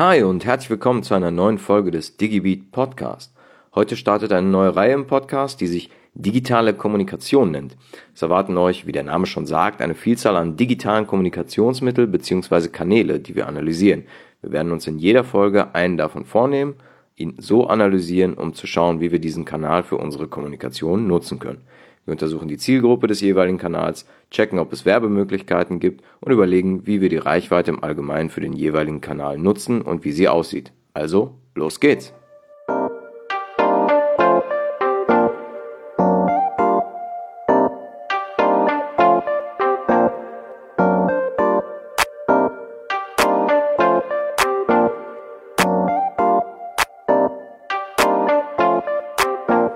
Hi und herzlich willkommen zu einer neuen Folge des DigiBeat Podcast. Heute startet eine neue Reihe im Podcast, die sich digitale Kommunikation nennt. Es erwarten euch, wie der Name schon sagt, eine Vielzahl an digitalen Kommunikationsmittel bzw. Kanäle, die wir analysieren. Wir werden uns in jeder Folge einen davon vornehmen, ihn so analysieren, um zu schauen, wie wir diesen Kanal für unsere Kommunikation nutzen können. Wir untersuchen die Zielgruppe des jeweiligen Kanals, checken, ob es Werbemöglichkeiten gibt und überlegen, wie wir die Reichweite im Allgemeinen für den jeweiligen Kanal nutzen und wie sie aussieht. Also, los geht's!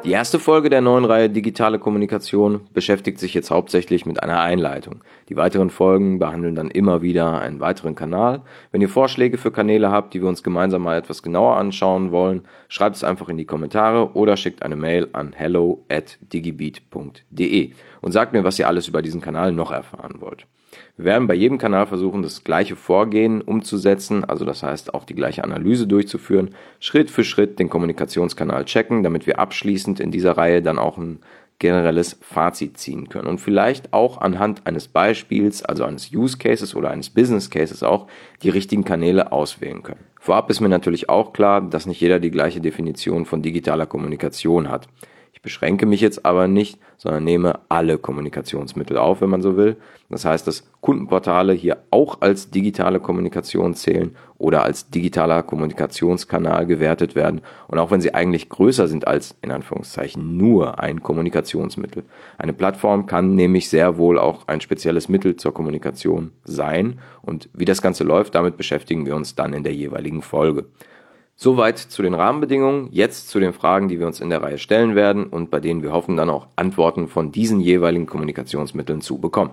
Die erste Folge der neuen Reihe Digitale Kommunikation beschäftigt sich jetzt hauptsächlich mit einer Einleitung. Die weiteren Folgen behandeln dann immer wieder einen weiteren Kanal. Wenn ihr Vorschläge für Kanäle habt, die wir uns gemeinsam mal etwas genauer anschauen wollen, schreibt es einfach in die Kommentare oder schickt eine Mail an hello at digibeat.de und sagt mir, was ihr alles über diesen Kanal noch erfahren wollt. Wir werden bei jedem Kanal versuchen, das gleiche Vorgehen umzusetzen, also das heißt auch die gleiche Analyse durchzuführen, Schritt für Schritt den Kommunikationskanal checken, damit wir abschließend in dieser Reihe dann auch ein generelles Fazit ziehen können und vielleicht auch anhand eines Beispiels, also eines Use Cases oder eines Business Cases auch, die richtigen Kanäle auswählen können. Vorab ist mir natürlich auch klar, dass nicht jeder die gleiche Definition von digitaler Kommunikation hat beschränke mich jetzt aber nicht, sondern nehme alle Kommunikationsmittel auf, wenn man so will. Das heißt, dass Kundenportale hier auch als digitale Kommunikation zählen oder als digitaler Kommunikationskanal gewertet werden. Und auch wenn sie eigentlich größer sind als in Anführungszeichen nur ein Kommunikationsmittel. Eine Plattform kann nämlich sehr wohl auch ein spezielles Mittel zur Kommunikation sein. Und wie das Ganze läuft, damit beschäftigen wir uns dann in der jeweiligen Folge. Soweit zu den Rahmenbedingungen. Jetzt zu den Fragen, die wir uns in der Reihe stellen werden und bei denen wir hoffen dann auch Antworten von diesen jeweiligen Kommunikationsmitteln zu bekommen.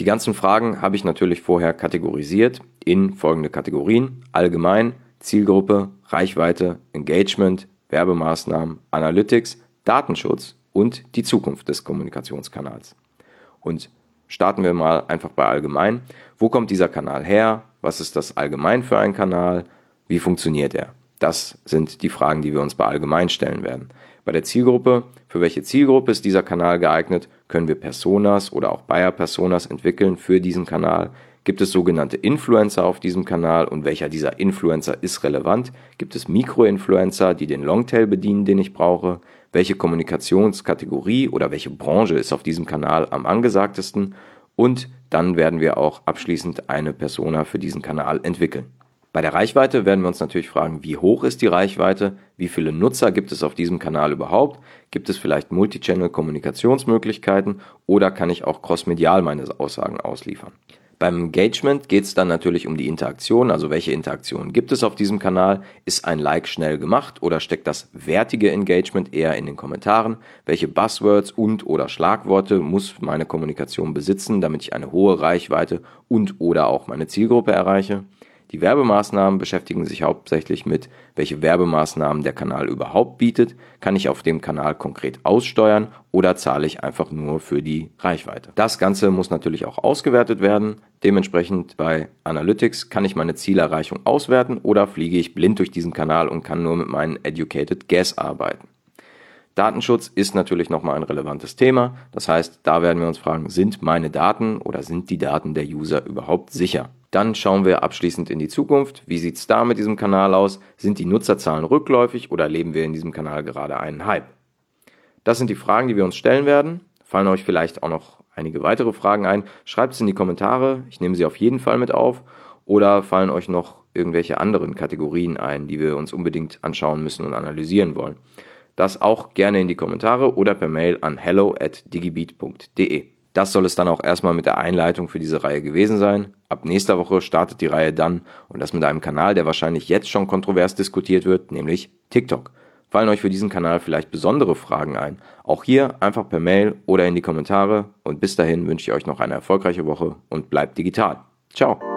Die ganzen Fragen habe ich natürlich vorher kategorisiert in folgende Kategorien. Allgemein, Zielgruppe, Reichweite, Engagement, Werbemaßnahmen, Analytics, Datenschutz und die Zukunft des Kommunikationskanals. Und starten wir mal einfach bei allgemein. Wo kommt dieser Kanal her? Was ist das allgemein für ein Kanal? Wie funktioniert er? Das sind die Fragen, die wir uns bei allgemein stellen werden. Bei der Zielgruppe, für welche Zielgruppe ist dieser Kanal geeignet, können wir Personas oder auch Buyer-Personas entwickeln für diesen Kanal. Gibt es sogenannte Influencer auf diesem Kanal und welcher dieser Influencer ist relevant? Gibt es Mikroinfluencer, die den Longtail bedienen, den ich brauche? Welche Kommunikationskategorie oder welche Branche ist auf diesem Kanal am angesagtesten? Und dann werden wir auch abschließend eine Persona für diesen Kanal entwickeln. Bei der Reichweite werden wir uns natürlich fragen, wie hoch ist die Reichweite, wie viele Nutzer gibt es auf diesem Kanal überhaupt, gibt es vielleicht Multichannel-Kommunikationsmöglichkeiten? Oder kann ich auch crossmedial meine Aussagen ausliefern. Beim Engagement geht es dann natürlich um die Interaktion, also welche Interaktionen gibt es auf diesem Kanal, ist ein Like schnell gemacht oder steckt das wertige Engagement eher in den Kommentaren, welche Buzzwords und oder Schlagworte muss meine Kommunikation besitzen, damit ich eine hohe Reichweite und oder auch meine Zielgruppe erreiche. Die Werbemaßnahmen beschäftigen sich hauptsächlich mit, welche Werbemaßnahmen der Kanal überhaupt bietet, kann ich auf dem Kanal konkret aussteuern oder zahle ich einfach nur für die Reichweite. Das Ganze muss natürlich auch ausgewertet werden. Dementsprechend bei Analytics kann ich meine Zielerreichung auswerten oder fliege ich blind durch diesen Kanal und kann nur mit meinen Educated Guess arbeiten. Datenschutz ist natürlich nochmal ein relevantes Thema. Das heißt, da werden wir uns fragen, sind meine Daten oder sind die Daten der User überhaupt sicher? Dann schauen wir abschließend in die Zukunft. Wie sieht es da mit diesem Kanal aus? Sind die Nutzerzahlen rückläufig oder erleben wir in diesem Kanal gerade einen Hype? Das sind die Fragen, die wir uns stellen werden. Fallen euch vielleicht auch noch einige weitere Fragen ein? Schreibt es in die Kommentare. Ich nehme sie auf jeden Fall mit auf. Oder fallen euch noch irgendwelche anderen Kategorien ein, die wir uns unbedingt anschauen müssen und analysieren wollen? Das auch gerne in die Kommentare oder per Mail an hello at digibeat.de. Das soll es dann auch erstmal mit der Einleitung für diese Reihe gewesen sein. Ab nächster Woche startet die Reihe dann und das mit einem Kanal, der wahrscheinlich jetzt schon kontrovers diskutiert wird, nämlich TikTok. Fallen euch für diesen Kanal vielleicht besondere Fragen ein? Auch hier einfach per Mail oder in die Kommentare und bis dahin wünsche ich euch noch eine erfolgreiche Woche und bleibt digital. Ciao!